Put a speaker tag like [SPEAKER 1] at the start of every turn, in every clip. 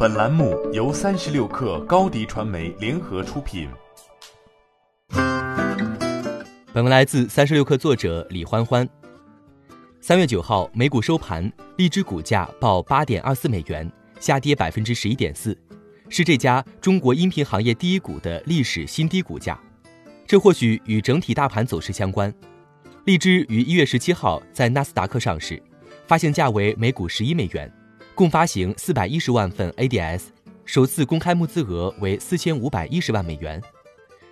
[SPEAKER 1] 本栏目由三十六氪高低传媒联合出品。
[SPEAKER 2] 本文来自三十六氪作者李欢欢。三月九号，美股收盘，荔枝股价报八点二四美元，下跌百分之十一点四，是这家中国音频行业第一股的历史新低股价。这或许与整体大盘走势相关。荔枝于一月十七号在纳斯达克上市。发行价为每股十一美元，共发行四百一十万份 ADS，首次公开募资额为四千五百一十万美元。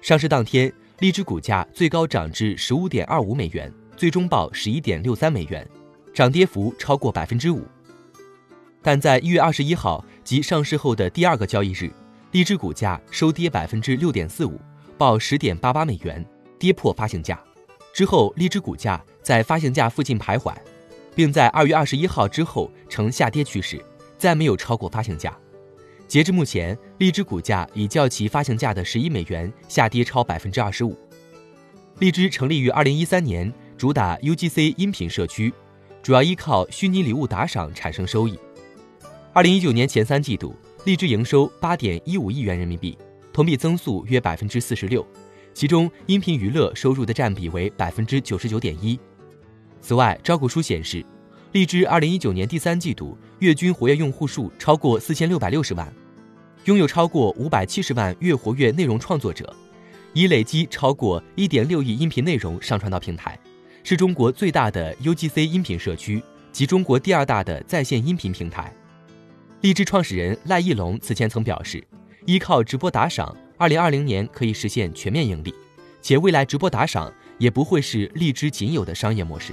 [SPEAKER 2] 上市当天，荔枝股价最高涨至十五点二五美元，最终报十一点六三美元，涨跌幅超过百分之五。但在一月二十一号即上市后的第二个交易日，荔枝股价收跌百分之六点四五，报十点八八美元，跌破发行价。之后，荔枝股价在发行价附近徘徊。并在二月二十一号之后呈下跌趋势，再没有超过发行价。截至目前，荔枝股价已较其发行价的十一美元下跌超百分之二十五。荔枝成立于二零一三年，主打 UGC 音频社区，主要依靠虚拟礼物打赏产生收益。二零一九年前三季度，荔枝营收八点一五亿元人民币，同比增速约百分之四十六，其中音频娱乐收入的占比为百分之九十九点一。此外，招股书显示，荔枝2019年第三季度月均活跃用户数超过4660万，拥有超过570万月活跃内容创作者，已累积超过1.6亿音频内容上传到平台，是中国最大的 UGC 音频社区及中国第二大的在线音频平台。荔枝创始人赖艺龙此前曾表示，依靠直播打赏，2020年可以实现全面盈利，且未来直播打赏也不会是荔枝仅有的商业模式。